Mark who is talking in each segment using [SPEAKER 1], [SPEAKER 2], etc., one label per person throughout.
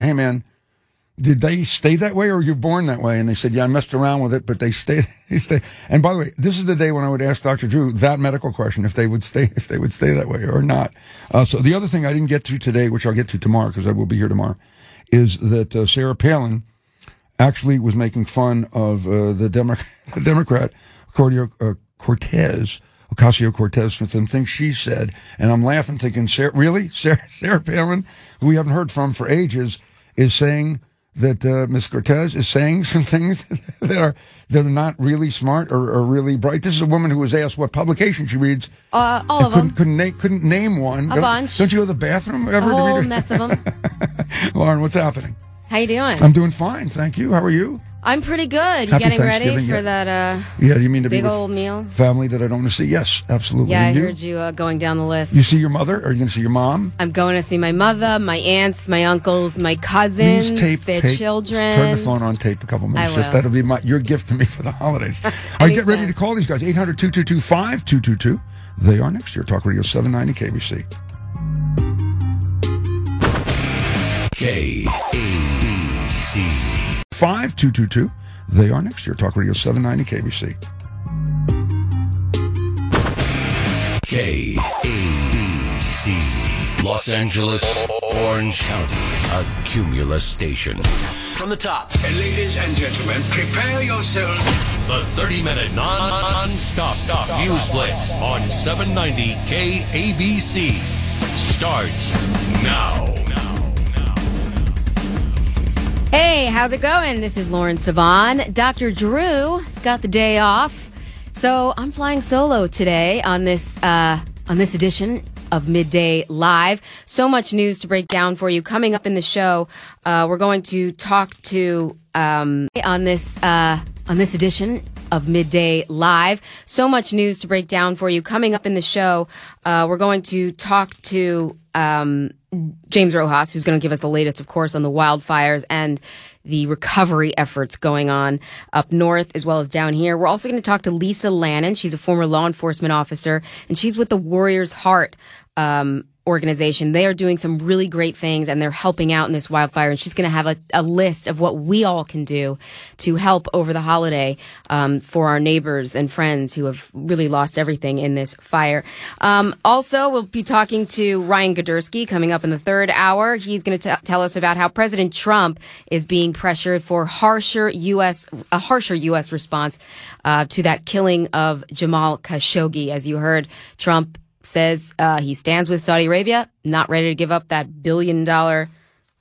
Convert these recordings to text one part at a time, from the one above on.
[SPEAKER 1] "Hey, man." Did they stay that way, or were you born that way? And they said, "Yeah, I messed around with it, but they stay. They stay." And by the way, this is the day when I would ask Dr. Drew that medical question if they would stay, if they would stay that way or not. Uh, so the other thing I didn't get to today, which I'll get to tomorrow because I will be here tomorrow, is that uh, Sarah Palin actually was making fun of uh, the, Demo- the Democrat Cordio, uh, Cortez, Ocasio Cortez, for some things she said, and I'm laughing, thinking, Sarah, really, Sarah, Sarah Palin, who we haven't heard from for ages, is saying that uh, Ms. Cortez is saying some things that are that are not really smart or, or really bright. This is a woman who was asked what publication she reads.
[SPEAKER 2] Uh, all of
[SPEAKER 1] couldn't,
[SPEAKER 2] them.
[SPEAKER 1] Couldn't, na- couldn't name one.
[SPEAKER 2] A
[SPEAKER 1] don't,
[SPEAKER 2] bunch.
[SPEAKER 1] Don't you go to the bathroom
[SPEAKER 2] A
[SPEAKER 1] ever? to
[SPEAKER 2] whole mess of them.
[SPEAKER 1] Lauren, what's happening?
[SPEAKER 2] How you doing?
[SPEAKER 1] I'm doing fine, thank you. How are you?
[SPEAKER 2] I'm pretty good. You
[SPEAKER 1] Happy
[SPEAKER 2] getting ready for
[SPEAKER 1] yeah.
[SPEAKER 2] that? Uh,
[SPEAKER 1] Yeah, you mean to be
[SPEAKER 2] Big
[SPEAKER 1] with
[SPEAKER 2] old meal?
[SPEAKER 1] family that I don't want to see? Yes, absolutely.
[SPEAKER 2] yeah, I
[SPEAKER 1] you?
[SPEAKER 2] heard you uh, going down the list.
[SPEAKER 1] You see your mother? Or are you going to see your mom?
[SPEAKER 2] I'm going to see my mother, my aunts, my uncles, my cousins,
[SPEAKER 1] Please tape,
[SPEAKER 2] their
[SPEAKER 1] tape.
[SPEAKER 2] children.
[SPEAKER 1] Turn the phone on tape a couple minutes.
[SPEAKER 2] I
[SPEAKER 1] Just that'll be my your gift to me for the holidays. All right, get ready to call these guys. 800 222 5222. They are next year. Talk Radio 790 KABC.
[SPEAKER 3] K A B C.
[SPEAKER 1] 5222. They are next year. Talk Radio 790 KABC.
[SPEAKER 3] K A B C. Los Angeles, Orange County, a Cumulus station. From the top,
[SPEAKER 4] Ladies and gentlemen, prepare yourselves.
[SPEAKER 3] the 30 minute non stop stop news blitz on 790 KABC starts now.
[SPEAKER 2] Hey, how's it going? This is Lauren Sivan. Dr. Drew has got the day off, so I'm flying solo today on this uh, on this edition of Midday Live. So much news to break down for you. Coming up in the show, uh, we're going to talk to um, on this uh, on this edition of Midday Live. So much news to break down for you. Coming up in the show, uh, we're going to talk to um, James Rojas, who's going to give us the latest, of course, on the wildfires and the recovery efforts going on up north as well as down here. We're also going to talk to Lisa Lannon. She's a former law enforcement officer, and she's with the Warriors Heart um, organization. They are doing some really great things and they're helping out in this wildfire. And she's going to have a, a list of what we all can do to help over the holiday um, for our neighbors and friends who have really lost everything in this fire. Um, also, we'll be talking to Ryan Girdusky coming up in the third hour. He's going to tell us about how President Trump is being pressured for harsher U.S. a harsher U.S. response uh, to that killing of Jamal Khashoggi. As you heard, Trump says uh, he stands with Saudi Arabia, not ready to give up that billion dollar,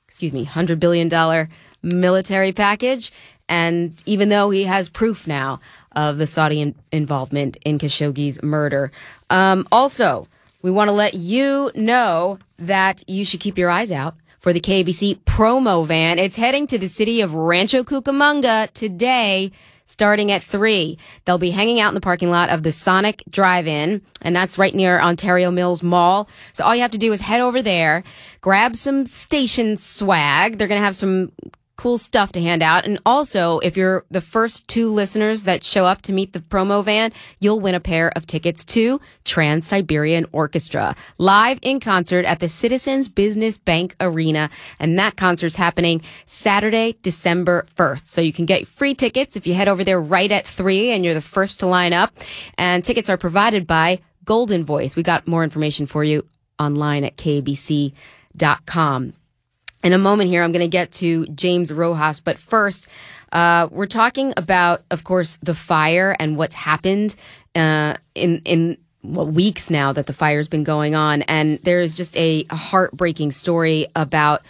[SPEAKER 2] excuse me, hundred billion dollar military package. And even though he has proof now of the Saudi in- involvement in Khashoggi's murder, um, also we want to let you know that you should keep your eyes out for the KABC promo van. It's heading to the city of Rancho Cucamonga today starting at 3. They'll be hanging out in the parking lot of the Sonic Drive-In, and that's right near Ontario Mills Mall. So all you have to do is head over there, grab some station swag. They're going to have some cool stuff to hand out. And also, if you're the first two listeners that show up to meet the promo van, you'll win a pair of tickets to Trans Siberian Orchestra live in concert at the Citizens Business Bank Arena. And that concert's happening Saturday, December 1st. So you can get free tickets if you head over there right at three and you're the first to line up. And tickets are provided by Golden Voice. We got more information for you online at kabc.com. In a moment here, I'm going to get to James Rojas, but first, uh, we're talking about, of course, the fire and what's happened uh, in in well, weeks now that the fire's been going on, and there is just a heartbreaking story about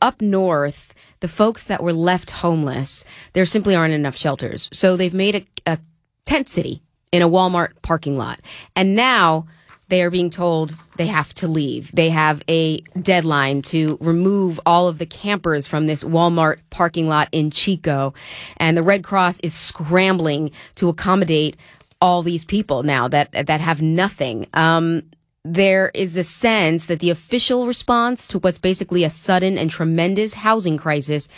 [SPEAKER 2] up north the folks that were left homeless. There simply aren't enough shelters, so they've made a, a tent city in a Walmart parking lot, and now they are being told they have to leave. They have a deadline to remove all of the campers from this Walmart parking lot in Chico. And the Red Cross is scrambling to accommodate all these people now that, that have nothing. Um, there is a sense that the official response to what's basically a sudden and tremendous housing crisis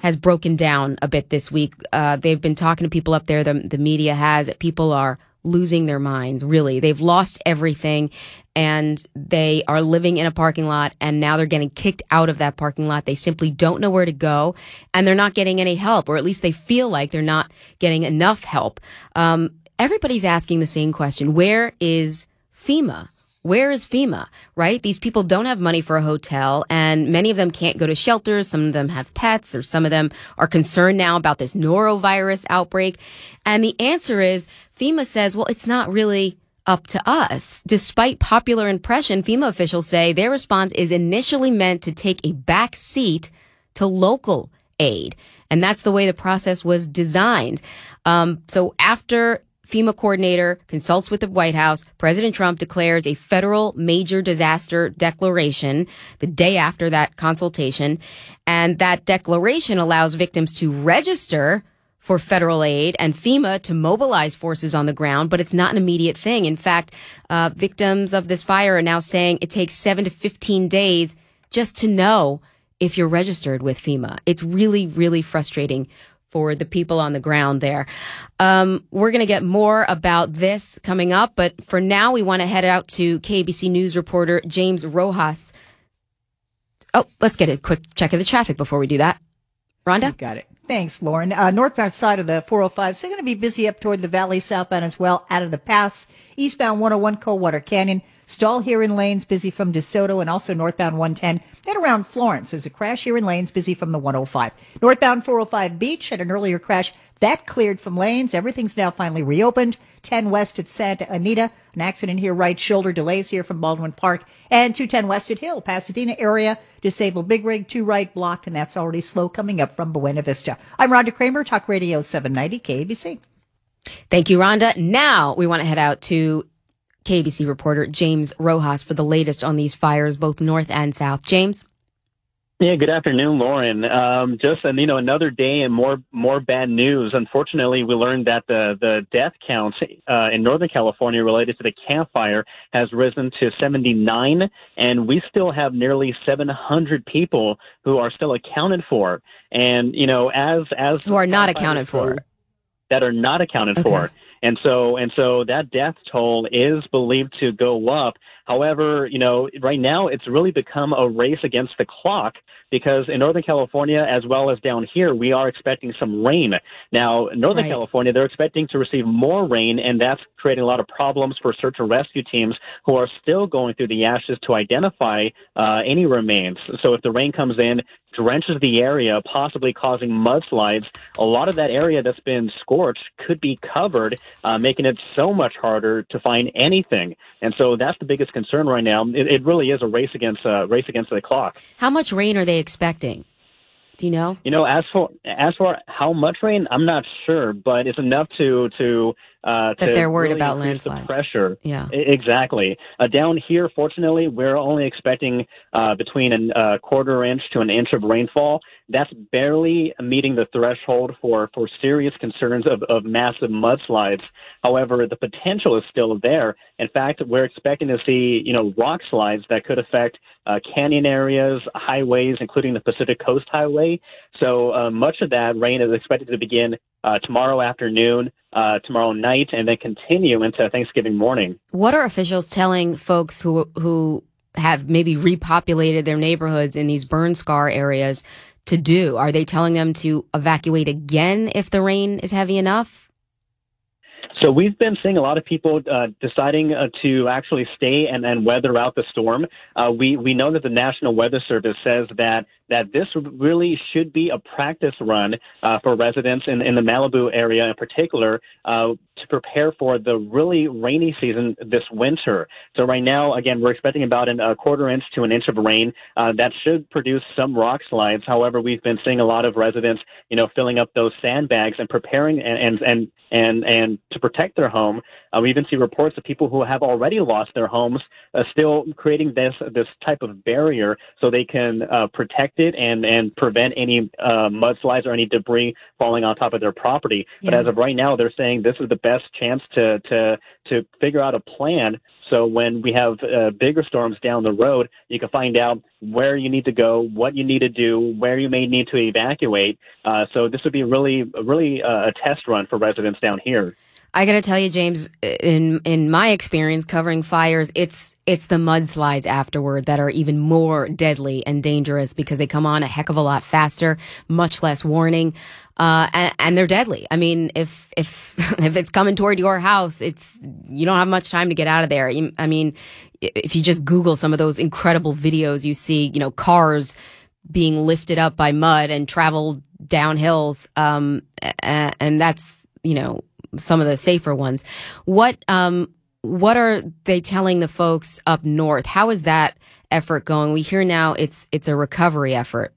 [SPEAKER 2] has broken down a bit this week. Uh, they've been talking to people up there. The, the media has. People are losing their minds, really. They've lost everything and they are living in a parking lot and now they're getting kicked out of that parking lot. They simply don't know where to go and they're not getting any help, or at least they feel like they're not getting enough help. Um, everybody's asking the same question. Where is FEMA? Where is FEMA, right? These people don't have money for a hotel and many of them can't go to shelters. Some of them have pets or some of them are concerned now about this norovirus outbreak. And the answer is FEMA says, well, it's not really up to us. Despite popular impression, FEMA officials say their response is initially meant to take a back seat to local aid. And that's the way the process was designed. Um, so after FEMA coordinator consults with the White House. President Trump declares a federal major disaster declaration the day after that consultation. And that declaration allows victims to register for federal aid and FEMA to mobilize forces on the ground, but it's not an immediate thing. In fact, uh, victims of this fire are now saying it takes seven to 15 days just to know if you're registered with FEMA. It's really, really frustrating for the people on the ground there. Um, we're going to get more about this coming up, but for now, we want to head out to KABC News reporter James Rojas. Oh, let's get a quick check of the traffic before we do that. Rhonda?
[SPEAKER 5] Got it. Thanks, Lauren. Uh, northbound side of the 405, so going to be busy up toward the valley, southbound as well, out of the pass. Eastbound 101 Coldwater Canyon. Stall here in lanes, busy from DeSoto and also northbound 110. Then around Florence, there's a crash here in lanes, busy from the 105. Northbound 405 Beach had an earlier crash. That cleared from lanes. Everything's now finally reopened. 10 west at Santa Anita. An accident here, right shoulder delays here from Baldwin Park. And 210 west at Hill, Pasadena area. Disabled Big Rig, 2 right blocked, and that's already slow coming up from Buena Vista. I'm Rhonda Kramer, Talk Radio 790 KABC.
[SPEAKER 2] Thank you, Rhonda. Now we want to head out to KABC reporter James Rojas for the latest on these fires, both north and south. James?
[SPEAKER 6] Yeah, good afternoon, Lauren. Um, just and you know another day and more more bad news. Unfortunately, we learned that the the death count uh, in Northern California related to the campfire has risen to 79, and we still have nearly 700 people who are still accounted for. And you know, as as
[SPEAKER 2] who are not accounted for,
[SPEAKER 6] that are not accounted okay. for. And so, and so that death toll is believed to go up. However, you know, right now it's really become a race against the clock because in Northern California, as well as down here, we are expecting some rain. Now, Northern right. California, they're expecting to receive more rain, and that's creating a lot of problems for search and rescue teams who are still going through the ashes to identify uh, any remains. So if the rain comes in, drenches the area, possibly causing mudslides, a lot of that area that's been scorched could be covered, uh, making it so much harder to find anything. And so that's the biggest concern right now. It, it really is a race against uh, race against the clock.
[SPEAKER 2] How much rain are they expecting? Do you know?
[SPEAKER 6] You know, as for as for how much rain, I'm not sure, but it's enough to to uh,
[SPEAKER 2] that they're worried
[SPEAKER 6] really
[SPEAKER 2] about landslides.
[SPEAKER 6] pressure.
[SPEAKER 2] Yeah,
[SPEAKER 6] exactly. Uh, down here, fortunately, we're only expecting uh, between a uh, quarter inch to an inch of rainfall. That's barely meeting the threshold for for serious concerns of, of massive mudslides. However, the potential is still there. In fact, we're expecting to see you know rock slides that could affect uh, canyon areas, highways, including the Pacific Coast Highway. So uh, much of that rain is expected to begin tomorrow afternoon uh, tomorrow night and then continue into Thanksgiving morning.
[SPEAKER 2] What are officials telling folks who who have maybe repopulated their neighborhoods in these burn scar areas to do? Are they telling them to evacuate again if the rain is heavy enough?
[SPEAKER 6] So we've been seeing a lot of people uh, deciding uh, to actually stay and, and weather out the storm. Uh, we we know that the National Weather Service says that that this really should be a practice run uh, for residents in, in the Malibu area in particular uh, to prepare for the really rainy season this winter. So right now, again, we're expecting about an, a quarter inch to an inch of rain. Uh, that should produce some rock slides. However, we've been seeing a lot of residents, you know, filling up those sandbags and preparing and and and and, and to protect their home. Uh, we even see reports of people who have already lost their homes uh, still creating this this type of barrier so they can uh, protect it and and prevent any uh, mudslides or any debris falling on top of their property. Yeah. But as of right now, they're saying this is the best chance to to to figure out a plan. So when we have uh, bigger storms down the road, you can find out where you need to go, what you need to do, where you may need to evacuate. Uh, so this would be really really uh, a test run for residents down here.
[SPEAKER 2] I got to tell you, James, in in my experience covering fires, it's it's the mudslides afterward that are even more deadly and dangerous because they come on a heck of a lot faster, much less warning, uh, and, and they're deadly. I mean, if if if it's coming toward your house, it's you don't have much time to get out of there. I mean, if you just Google some of those incredible videos, you see, you know, cars being lifted up by mud and travel down hills, um, and that's you know some of the safer ones. What um what are they telling the folks up north? How is that effort going? We hear now it's it's a recovery effort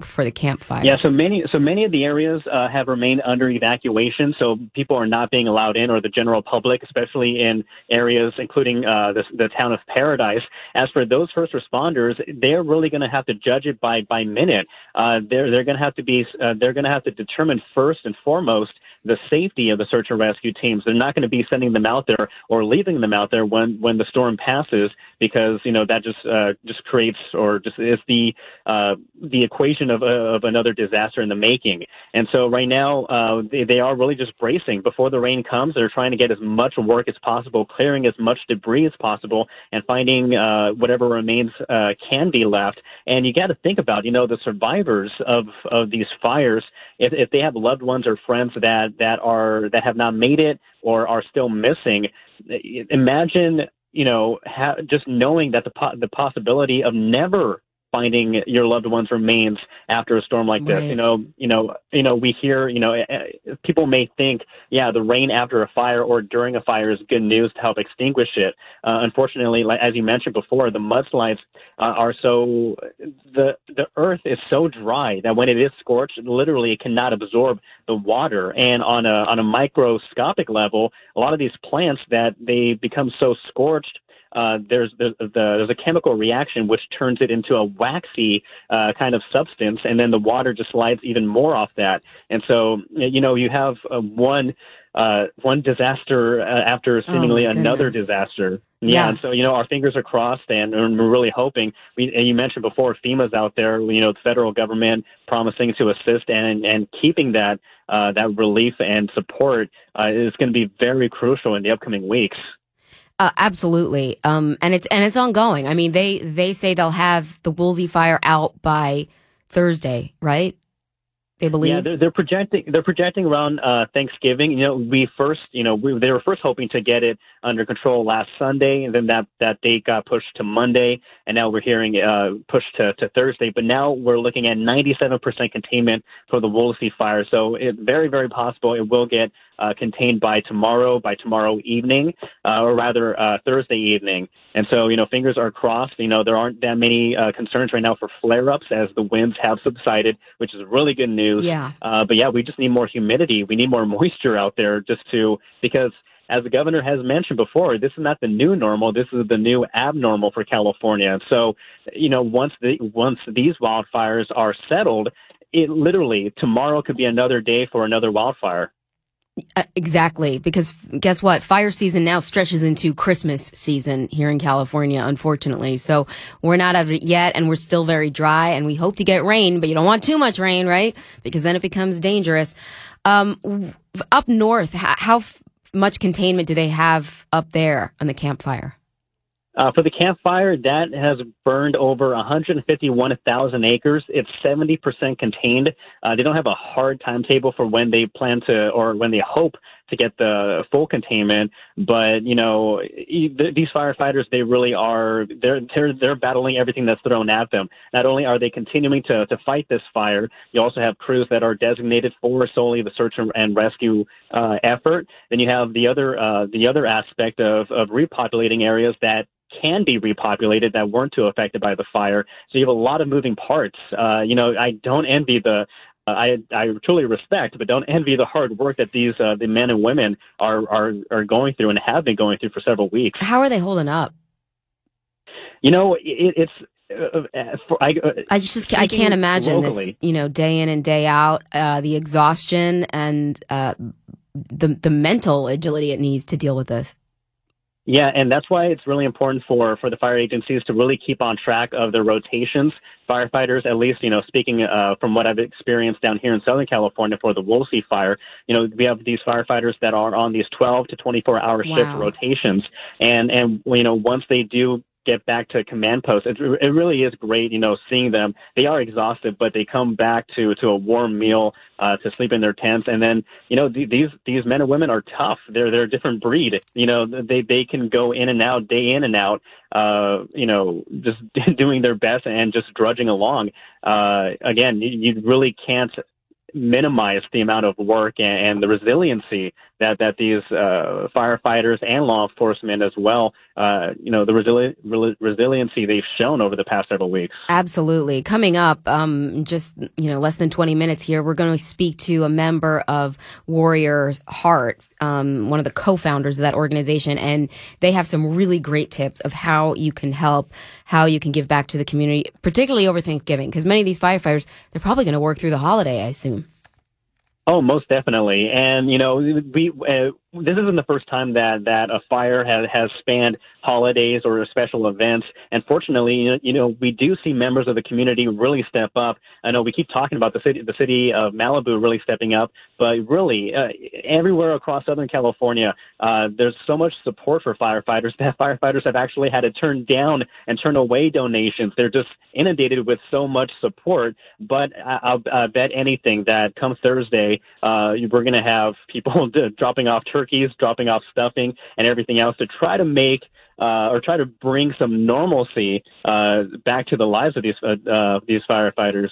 [SPEAKER 2] for the campfire.
[SPEAKER 6] Yeah, so many so many of the areas uh, have remained under evacuation, so people are not being allowed in, or the general public, especially in areas including uh, the, the town of Paradise. As for those first responders, they're really going to have to judge it by by minute. Uh, they're they're going to have to be uh, they're going to have to determine first and foremost the safety of the search and rescue teams. They're not going to be sending them out there or leaving them out there when when the storm passes, because you know that just uh, just creates or just is the uh, the equation of, uh, of another disaster in the making. And so right now uh, they, they are really just bracing before the rain comes. They're trying to get as much work as possible, clearing as much debris as possible, and finding uh, whatever remains uh, can be left. And you got to think about you know the survivors of of these fires if, if they have loved ones or friends that that are that have not made it or are still missing. Imagine you know, ha- just knowing that the po- the possibility of never finding your loved one's remains after a storm like this.
[SPEAKER 2] Right.
[SPEAKER 6] You know, you know, you know, we hear, you know, eh, eh, people may think, yeah, the rain after a fire or during a fire is good news to help extinguish it. Uh, unfortunately, like as you mentioned before, the mudslides uh, are so the the earth is so dry that when it is scorched, literally it cannot absorb the water. And on a on a microscopic level, a lot of these plants that they become so scorched uh, there's there's, the, there's a chemical reaction which turns it into a waxy uh, kind of substance, and then the water just slides even more off that. And so you know you have uh, one uh, one disaster uh, after seemingly
[SPEAKER 2] Oh,
[SPEAKER 6] another
[SPEAKER 2] goodness.
[SPEAKER 6] disaster.
[SPEAKER 2] Yeah.
[SPEAKER 6] and so you know our fingers are crossed, and, and we're really hoping. We, and you mentioned before, FEMA's out there. You know, the federal government promising to assist and and keeping that uh, that relief and support uh, is going to be very crucial in the upcoming weeks.
[SPEAKER 2] Uh, absolutely. Um, and it's and it's ongoing. I mean, they they say they'll have the Woolsey fire out by Thursday, right? They believe.
[SPEAKER 6] Yeah, they're, they're projecting. They're projecting around uh, Thanksgiving. You know, we first, you know, we, they were first hoping to get it under control last Sunday, and then that that date got pushed to Monday, and now we're hearing uh, pushed to, to Thursday. But now we're looking at 97% containment for the Woolsey fire. So it's very, very possible it will get uh, contained by tomorrow, by tomorrow evening, uh, or rather uh, Thursday evening. And so, you know, fingers are crossed. You know, there aren't that many uh, concerns right now for flare-ups as the winds have subsided, which is really good news.
[SPEAKER 2] Yeah.
[SPEAKER 6] Uh, but yeah, we just need more humidity. We need more moisture out there just to because. As the governor has mentioned before, this is not the new normal. This is the new abnormal for California. So, you know, once the once these wildfires are settled, it literally tomorrow could be another day for another wildfire.
[SPEAKER 2] Uh, exactly, because guess what? Fire season now stretches into Christmas season here in California, unfortunately. So we're not out of it yet, and we're still very dry, and we hope to get rain, but you don't want too much rain, right? Because then it becomes dangerous. Um, up north, how, how much containment do they have up there on the campfire?
[SPEAKER 6] Uh, for the campfire, that has burned over 151,000 acres. It's 70% contained. Uh, they don't have a hard timetable for when they plan to or when they hope to get the full containment. But you know, these firefighters, they really are they're they're they're battling everything that's thrown at them. Not only are they continuing to to fight this fire, you also have crews that are designated for solely the search and- and rescue uh, effort. Then you have the other uh, the other aspect of of repopulating areas that can be repopulated that weren't too affected by the fire. So you have a lot of moving parts. Uh, you know, I don't envy the. Uh, I I truly respect, but don't envy the hard work that these uh, the men and women are are are going through and have been going through for several weeks.
[SPEAKER 2] How are they holding up?
[SPEAKER 6] You know, it, it's. Uh, uh, for, I, uh,
[SPEAKER 2] I just I can't imagine this, you know, day in and day out, uh, the exhaustion and uh, the the mental agility it needs to deal with this.
[SPEAKER 6] Yeah, and that's why it's really important for, for the fire agencies to really keep on track of their rotations. Firefighters, at least, you know, speaking uh, from what I've experienced down here in Southern California for the Woolsey fire, you know, we have these firefighters that are on these 12 to 24 hour
[SPEAKER 2] Wow.
[SPEAKER 6] shift rotations. And, and, you know, once they do get back to command post, it, it really is great, you know, seeing them. They are exhausted, but they come back to, to a warm meal, uh, to sleep in their tents. And then, you know, th- these, these men and women are tough. They're, they're a different breed. You know, they, they can go in and out, day in and out, uh, you know, just doing their best and just drudging along. Uh, again, you, you really can't minimize the amount of work and, and the resiliency that that these uh, firefighters and law enforcement as well, uh, you know, the resili- rel- resiliency they've shown over the past several weeks.
[SPEAKER 2] Absolutely. Coming up, um, just you know, less than twenty minutes here, we're going to speak to a member of Warriors Heart, um, one of the co-founders of that organization, and they have some really great tips of how you can help, how you can give back to the community, particularly over Thanksgiving, because many of these firefighters they're probably going to work through the holiday, I assume.
[SPEAKER 6] Oh, most definitely. And you know, we uh, this isn't the first time that that a fire has has spanned holidays or special events. And fortunately, you know, we do see members of the community really step up. I know we keep talking about the city the city of Malibu really stepping up, but really uh, everywhere across Southern California, uh, there's so much support for firefighters that firefighters have actually had to turn down and turn away donations. They're just inundated with so much support. But I, I'll, I bet anything that come Thursday, uh, we're going to have people dropping off turkeys, dropping off stuffing, and everything else to try to make uh, or try to bring some normalcy uh, back to the lives of these uh, uh, these firefighters.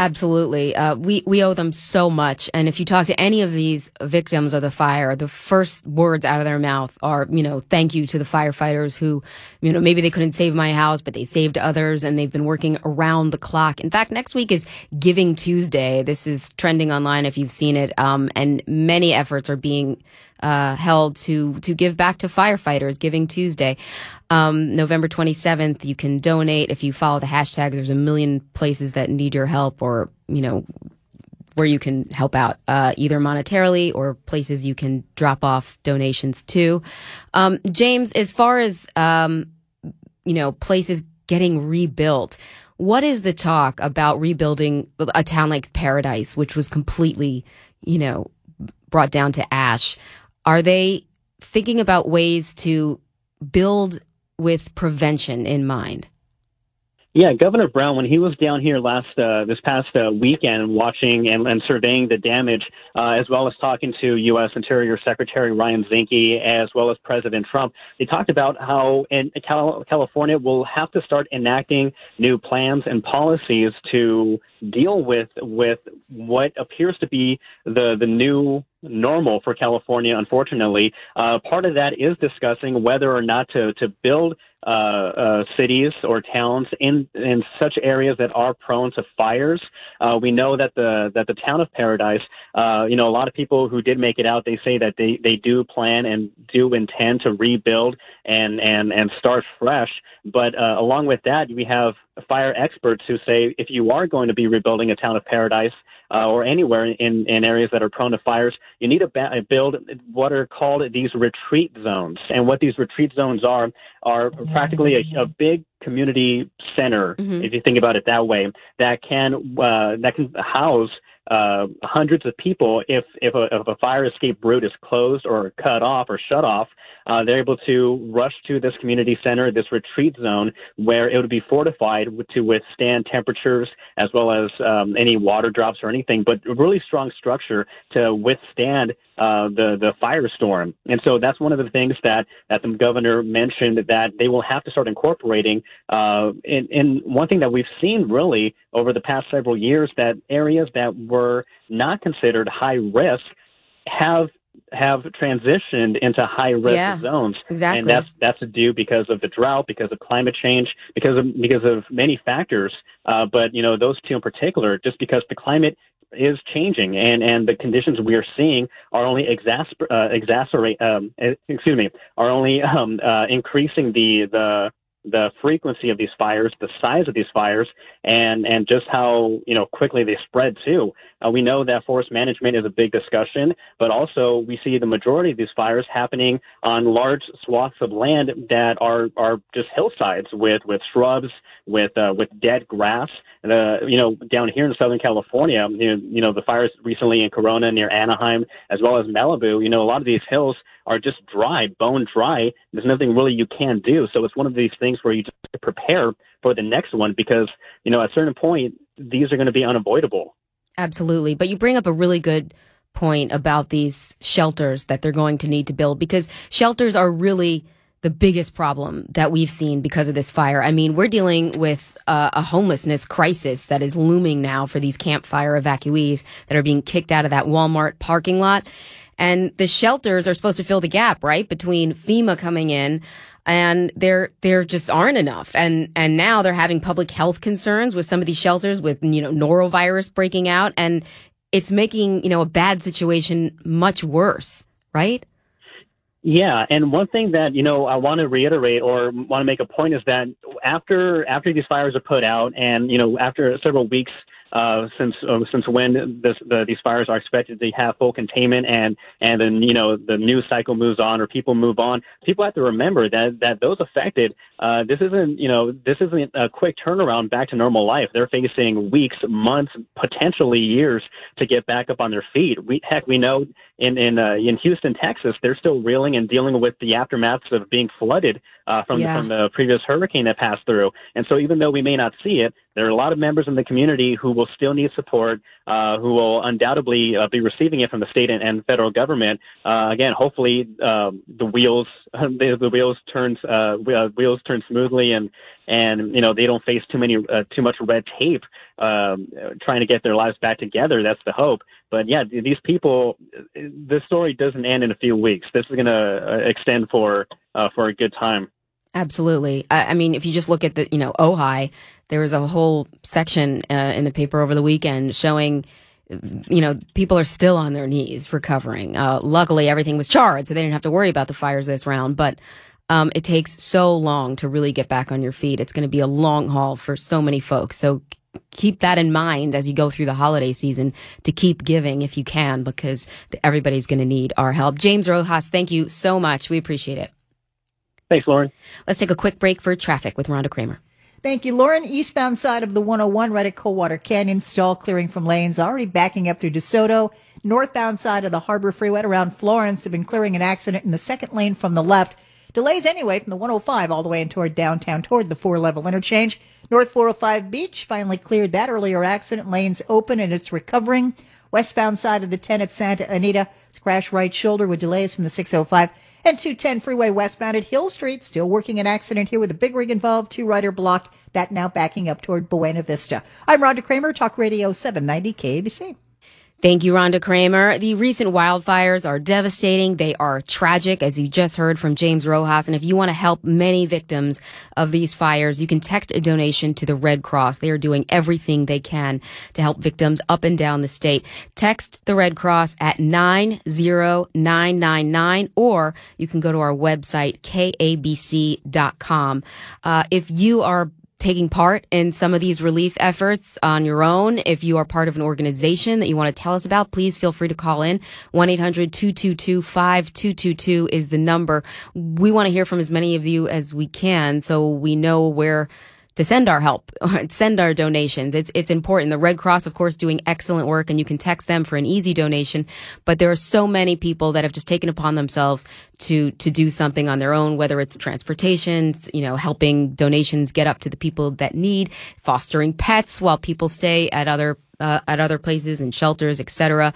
[SPEAKER 2] Absolutely. Uh, we, we owe them so much. And if you talk to any of these victims of the fire, the first words out of their mouth are, you know, thank you to the firefighters who, you know, maybe they couldn't save my house, but they saved others and they've been working around the clock. In fact, next week is Giving Tuesday. This is trending online if you've seen it. Um, and many efforts are being uh, held to to give back to firefighters. Giving Tuesday, um, November twenty seventh. You can donate if you follow the hashtag. There's a million places that need your help, or you know where you can help out, uh, either monetarily or places you can drop off donations to. Um, James, as far as um, you know, places getting rebuilt. What is the talk about rebuilding a town like Paradise, which was completely, you know, brought down to ash? Are they thinking about ways to build with prevention in mind?
[SPEAKER 6] Yeah, Governor Brown, when he was down here last uh, this past uh, weekend, watching and, and surveying the damage, uh, as well as talking to U.S. Interior Secretary Ryan Zinke, as well as President Trump, they talked about how in Cal- California will have to start enacting new plans and policies to deal with with what appears to be the the new normal for California. Unfortunately, uh, part of that is discussing whether or not to to build uh, uh, cities or towns in in such areas that are prone to fires. Uh, we know that the that the town of Paradise, uh, you know, a lot of people who did make it out, they say that they they do plan and do intend to rebuild and and and start fresh. But uh, along with that, we have fire experts who say if you are going to be rebuilding a town of Paradise. Uh, or anywhere in, in areas that are prone to fires, you need to ba- build what are called these retreat zones. And what these retreat zones are are practically a, a big community center, if you think about it that way, that can uh, that can house uh, hundreds of people. If if a, if a fire escape route is closed or cut off or shut off, uh, they're able to rush to this community center, this retreat zone, where it would be fortified to withstand temperatures as well as um, any water drops or anything, but really strong structure to withstand uh, the the firestorm. And so that's one of the things that that the governor mentioned that they will have to start incorporating. Uh, and, and one thing that we've seen really over the past several years that areas that were not considered high risk have have transitioned into high risk
[SPEAKER 2] Yeah,
[SPEAKER 6] zones.
[SPEAKER 2] exactly.
[SPEAKER 6] And that's that's due because of the drought, because of climate change, because of because of many factors. Uh, but you know those two in particular, just because the climate is changing and and the conditions we are seeing are only exasper uh, exacerbate um, excuse me are only um, uh, increasing the the the frequency of these fires, the size of these fires, and and just how you know quickly they spread too. Uh, we know that forest management is a big discussion, but also we see the majority of these fires happening on large swaths of land that are are just hillsides with with shrubs, with uh, with dead grass. Uh, you know, down here in Southern California, you know, you know, the fires recently in Corona near Anaheim, as well as Malibu. You know, a lot of these hills are just dry, bone dry. There's nothing really you can do. So it's one of these things where you just prepare for the next one because you know at a certain point these are going to be unavoidable.
[SPEAKER 2] Absolutely. But you bring up a really good point about these shelters that they're going to need to build because shelters are really the biggest problem that we've seen because of this fire. I mean, we're dealing with uh, a homelessness crisis that is looming now for these campfire evacuees that are being kicked out of that Walmart parking lot. And the shelters are supposed to fill the gap, right? Between FEMA coming in and there there just aren't enough. And and now they're having public health concerns with some of these shelters with you know norovirus breaking out. And it's making you know a bad situation much worse right?
[SPEAKER 6] Yeah, and one thing that you know I want to reiterate or want to make a point is that after after these fires are put out, and you know after several weeks uh, since uh, since when this, the, these fires are expected to have full containment and and then you know the news cycle moves on or people move on. People have to remember that that those affected, uh, this isn't you know this isn't a quick turnaround back to normal life. They're facing weeks, months, potentially years to get back up on their feet. We heck we know in in uh, in Houston, Texas, they're still reeling and dealing with the aftermaths of being flooded uh, from
[SPEAKER 2] Yeah.
[SPEAKER 6] the, from the previous hurricane that passed through. And so even though we may not see it, there are a lot of members in the community who will still need support, uh, who will undoubtedly uh, be receiving it from the state and, and federal government. Uh, again, hopefully um, the wheels the, the wheels turn uh, uh, wheels turn smoothly and and you know they don't face too many uh, too much red tape um, trying to get their lives back together. That's the hope. But yeah, these people, this story doesn't end in a few weeks. This is going to extend for uh, for a good time.
[SPEAKER 2] Absolutely. I, I mean, if you just look at the, you know, Ojai, there was a whole section uh, in the paper over the weekend showing, you know, people are still on their knees recovering. Uh, luckily, everything was charred, so they didn't have to worry about the fires this round. But um, it takes so long to really get back on your feet. It's going to be a long haul for so many folks. So keep that in mind as you go through the holiday season to keep giving if you can, because everybody's going to need our help. James Rojas, thank you so much. We appreciate it.
[SPEAKER 6] Thanks, Lauren.
[SPEAKER 2] Let's take a quick break for traffic with Rhonda Kramer.
[SPEAKER 5] Thank you, Lauren. Eastbound side of the 101 right at Coldwater Canyon, stall clearing from lanes already backing up through DeSoto. Northbound side of the Harbor Freeway around Florence have been clearing an accident in the second lane from the left. Delays anyway from the 105 all the way in toward downtown toward the four level interchange. North 405 Beach finally cleared that earlier accident. Lanes open and it's recovering. Westbound side of the 10 at Santa Anita, crash right shoulder with delays from the 605 and 210 freeway westbound at Hill Street. Still working an accident here with a big rig involved. Two rider blocked. That now backing up toward Buena Vista. I'm Rhonda Kramer, Talk Radio 790 KABC.
[SPEAKER 2] Thank you, Rhonda Kramer. The recent wildfires are devastating. They are tragic, as you just heard from James Rojas. And if you want to help many victims of these fires, you can text a donation to the Red Cross. They are doing everything they can to help victims up and down the state. Text the Red Cross at 90999, or you can go to our website, kabc.com. Uh, if you are taking part in some of these relief efforts on your own. If you are part of an organization that you want to tell us about, please feel free to call in. 1-800-222-5222 is the number. We want to hear from as many of you as we can so we know where to send our help send our donations. It's it's important. The Red Cross, of course, doing excellent work, and you can text them for an easy donation. But there are so many people that have just taken upon themselves to to do something on their own, whether it's transportation, you know, helping donations get up to the people that need, fostering pets while people stay at other uh, at other places and shelters, etc.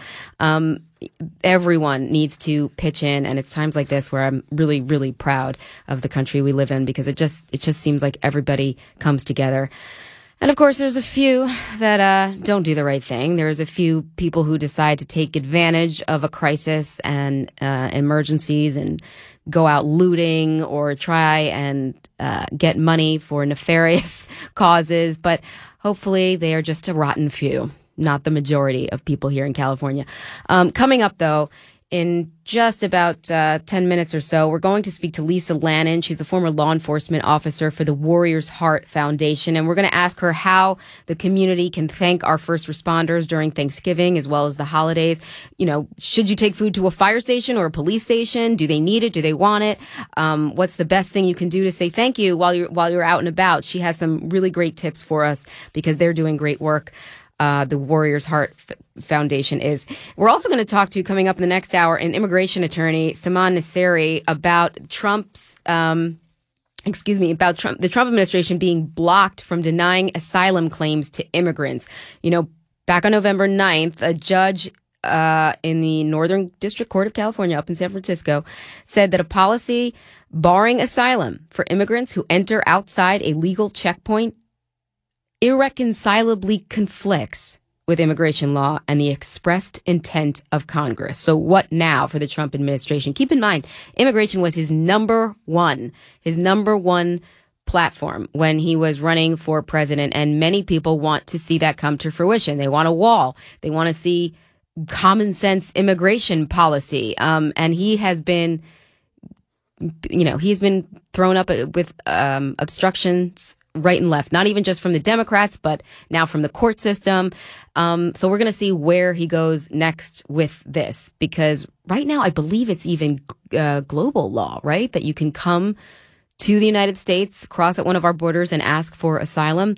[SPEAKER 2] everyone needs to pitch in and it's times like this where I'm really really proud of the country we live in because it just it just seems like everybody comes together. And of course there's a few that uh, don't do the right thing. There's a few people who decide to take advantage of a crisis and uh, emergencies and go out looting or try and uh, get money for nefarious causes, but hopefully they are just a rotten few not the majority of people here in California. Um, coming up, though, in just about uh, 10 minutes or so, we're going to speak to Lisa Lannon. She's the former law enforcement officer for the Warriors Heart Foundation. And we're going to ask her how the community can thank our first responders during Thanksgiving as well as the holidays. You know, should you take food to a fire station or a police station? Do they need it? Do they want it? Um, what's the best thing you can do to say thank you while you're, while you're out and about? She has some really great tips for us because they're doing great work uh, the Warriors Heart F- Foundation is. We're also going to talk to coming up in the next hour an immigration attorney, Saman Nasseri, about Trump's. Um, excuse me, about Trump, the Trump administration being blocked from denying asylum claims to immigrants. You know, back on November 9th, a judge uh, in the Northern District Court of California up in San Francisco said that a policy barring asylum for immigrants who enter outside a legal checkpoint irreconcilably conflicts with immigration law and the expressed intent of Congress. So what now for the Trump administration? Keep in mind, immigration was his number one, his number one platform when he was running for president. And many people want to see that come to fruition. They want a wall. They want to see common sense immigration policy. Um, and he has been, you know, he's been thrown up with um, obstructions right and left, not even just from the Democrats, but now from the court system. Um, so we're going to see where he goes next with this, because right now I believe it's even uh, global law, right? That you can come to the United States, cross at one of our borders, and ask for asylum.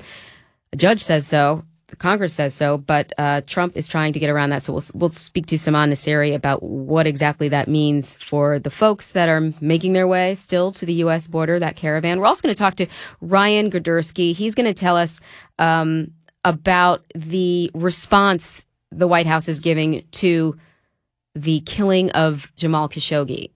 [SPEAKER 2] A judge says so. The Congress says so, but uh, Trump is trying to get around that. So we'll we'll speak to Saman Nasseri about what exactly that means for the folks that are making their way still to the U.S. border, that caravan. We're also going to talk to Ryan Girdusky. He's going to tell us um, about the response the White House is giving to the killing of Jamal Khashoggi.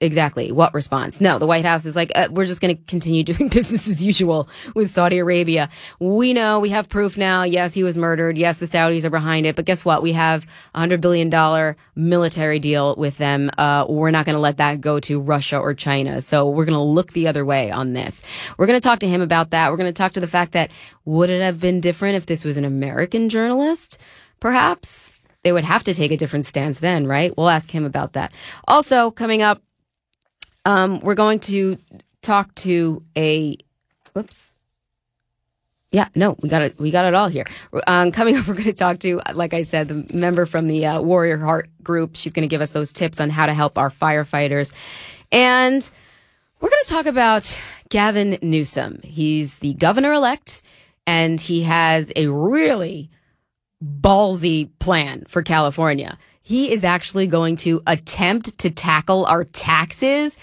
[SPEAKER 2] Exactly. What response? No, the White House is like, uh, we're just going to continue doing business as usual with Saudi Arabia. We know we have proof now. Yes, he was murdered. Yes, the Saudis are behind it. But guess what? We have a hundred billion dollar military deal with them. Uh, we're not going to let that go to Russia or China. So we're going to look the other way on this. We're going to talk to him about that. We're going to talk to the fact that would it have been different if this was an American journalist? Perhaps they would have to take a different stance then, right? We'll ask him about that. Also coming up, um, we're going to talk to a. Whoops. Yeah, no, we got it. We got it all here. Um, coming up, we're going to talk to, like I said, the member from the uh, Warrior Heart Group. She's going to give us those tips on how to help our firefighters, and we're going to talk about Gavin Newsom. He's the governor elect, and he has a really ballsy plan for California. He is actually going to attempt to tackle our taxes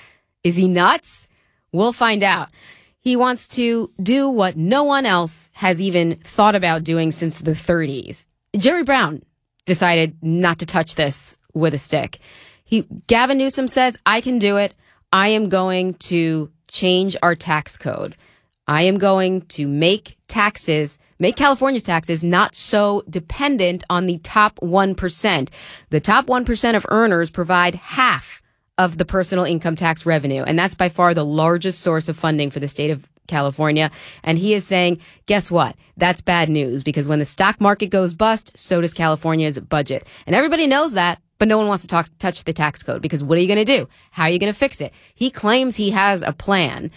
[SPEAKER 2] is he nuts? We'll find out. He wants to do what no one else has even thought about doing since the 30s. Jerry Brown decided not to touch this with a stick. He, Gavin Newsom says, I can do it. I am going to change our tax code. I am going to make taxes, make California's taxes not so dependent on the top 1%. The top 1% of earners provide half of the personal income tax revenue. And that's by far the largest source of funding for the state of California. And he is saying, guess what? That's bad news because when the stock market goes bust, so does California's budget. And everybody knows that. But no one wants to talk, touch the tax code because what are you going to do? How are you going to fix it? He claims he has a plan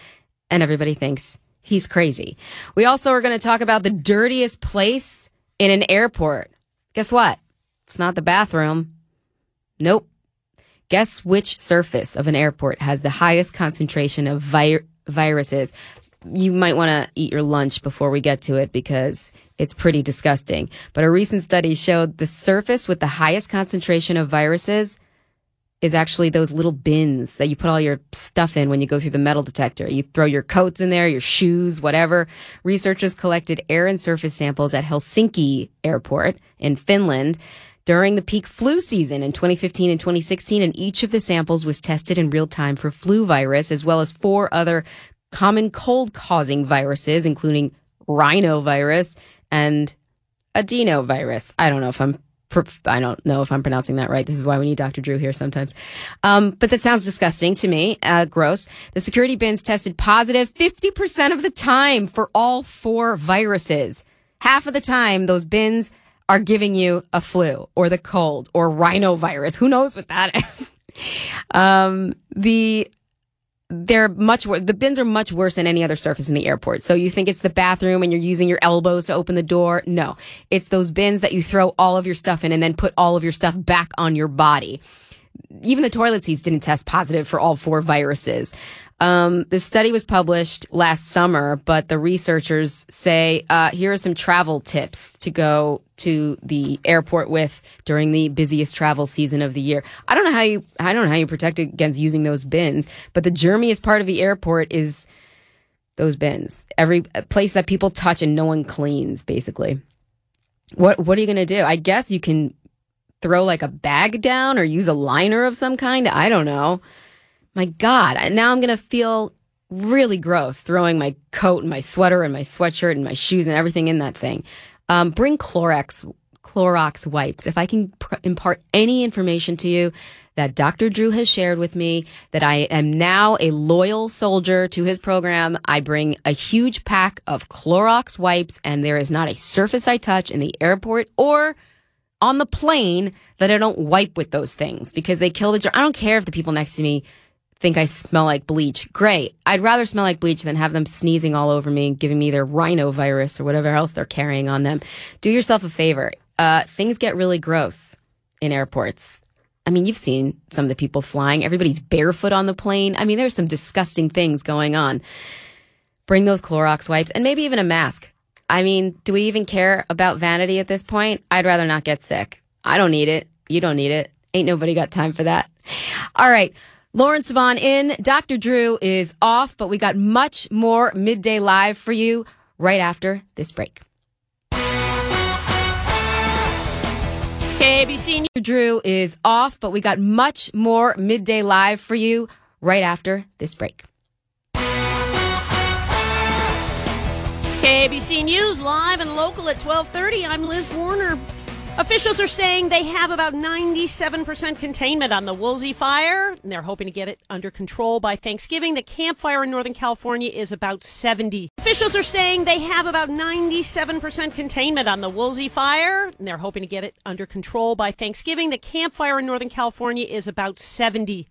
[SPEAKER 2] and everybody thinks he's crazy. We also are going to talk about the dirtiest place in an airport. Guess what? It's not the bathroom. Nope. Guess which surface of an airport has the highest concentration of vi- viruses? You might want to eat your lunch before we get to it because it's pretty disgusting. But a recent study showed the surface with the highest concentration of viruses is actually those little bins that you put all your stuff in when you go through the metal detector. You throw your coats in there, your shoes, whatever. Researchers collected air and surface samples at Helsinki Airport in Finland during the peak flu season in 2015 and 2016, and each of the samples was tested in real time for flu virus, as well as four other common cold causing viruses, including rhinovirus and adenovirus. I don't know if I'm I don't know if I'm pronouncing that right. This is why we need Dr. Drew here sometimes. Um, but that sounds disgusting to me. Uh, gross. The security bins tested positive 50% of the time for all four viruses. Half of the time, those bins are giving you a flu or the cold or rhinovirus. Who knows what that is? um, the they're much. The bins are much worse than any other surface in the airport. So you think it's the bathroom and you're using your elbows to open the door? No, it's those bins that you throw all of your stuff in and then put all of your stuff back on your body. Even the toilet seats didn't test positive for all four viruses. Um, the study was published last summer, but the researchers say uh, here are some travel tips to go to the airport with during the busiest travel season of the year. I don't know how you I don't know how you protect against using those bins, but the germiest part of the airport is those bins. Every place that people touch and no one cleans, basically. What what are you going to do? I guess you can throw like a bag down or use a liner of some kind. I don't know my God, now I'm going to feel really gross throwing my coat and my sweater and my sweatshirt and my shoes and everything in that thing. Um, bring Clorox, Clorox wipes. If I can pr- impart any information to you that Dr. Drew has shared with me, that I am now a loyal soldier to his program, I bring a huge pack of Clorox wipes and there is not a surface I touch in the airport or on the plane that I don't wipe with those things because they kill the germ. I don't care if the people next to me think I smell like bleach. Great. I'd rather smell like bleach than have them sneezing all over me and giving me their rhinovirus or whatever else they're carrying on them. Do yourself a favor. Uh, things get really gross in airports. I mean, you've seen some of the people flying. Everybody's barefoot on the plane. I mean, there's some disgusting things going on. Bring those Clorox wipes and maybe even a mask. I mean, do we even care about vanity at this point? I'd rather not get sick. I don't need it. You don't need it. Ain't nobody got time for that. All right. Lauren Sivan in. Dr. Drew is off, but we got much more midday live for you right after this break.
[SPEAKER 7] KABC
[SPEAKER 2] Drew is off, but we got much more midday live for you right after this break.
[SPEAKER 7] KABC News live and local at 12:30. I'm Liz Warner. Officials are saying they have about 97% containment on the Woolsey fire, and they're hoping to get it under control by Thanksgiving. The Camp Fire in Northern California is about 70. Officials are saying they have about 97% containment on the Woolsey fire, and they're hoping to get it under control by Thanksgiving. The Camp Fire in Northern California is about 70%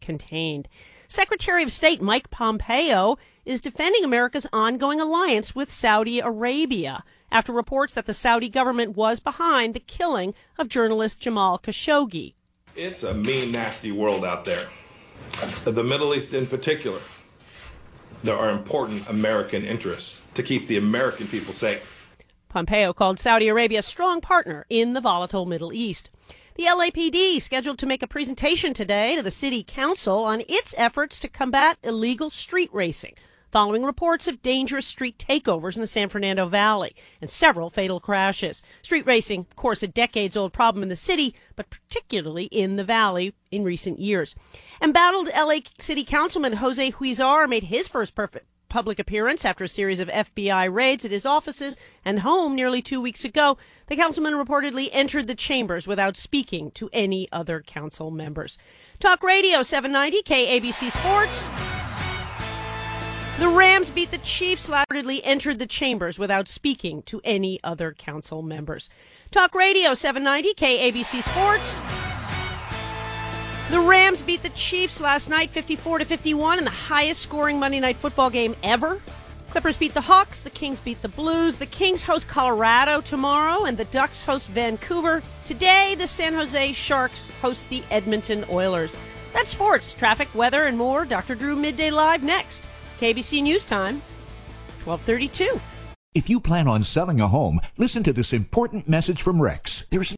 [SPEAKER 7] contained. Secretary of State Mike Pompeo is defending America's ongoing alliance with Saudi Arabia after reports that the Saudi government was behind the killing of journalist Jamal Khashoggi.
[SPEAKER 8] It's a mean, nasty world out there. The Middle East in particular. There are important American interests to keep the American people safe.
[SPEAKER 7] Pompeo called Saudi Arabia a strong partner in the volatile Middle East. The LAPD scheduled to make a presentation today to the city council on its efforts to combat illegal street racing following reports of dangerous street takeovers in the San Fernando Valley and several fatal crashes. Street racing, of course, a decades old problem in the city, but particularly in the valley in recent years. Embattled LA City Councilman Jose Huizar made his first perfect public appearance after a series of FBI raids at his offices and home nearly two weeks ago. The councilman reportedly entered the chambers without speaking to any other council members. Talk Radio 790 KABC Sports. The Rams beat the Chiefs, reportedly entered the chambers without speaking to any other council members. Talk Radio 790 KABC Sports. The Rams beat the Chiefs last night 54 to 51 in the highest scoring Monday night football game ever. Clippers beat the Hawks, the Kings beat the Blues. The Kings host Colorado tomorrow and the Ducks host Vancouver. Today, the San Jose Sharks host the Edmonton Oilers. That's sports, traffic, weather, and more. Dr. Drew Midday Live next. KABC News Time, 1232.
[SPEAKER 9] If you plan on selling a home, listen to this important message from Rex. There's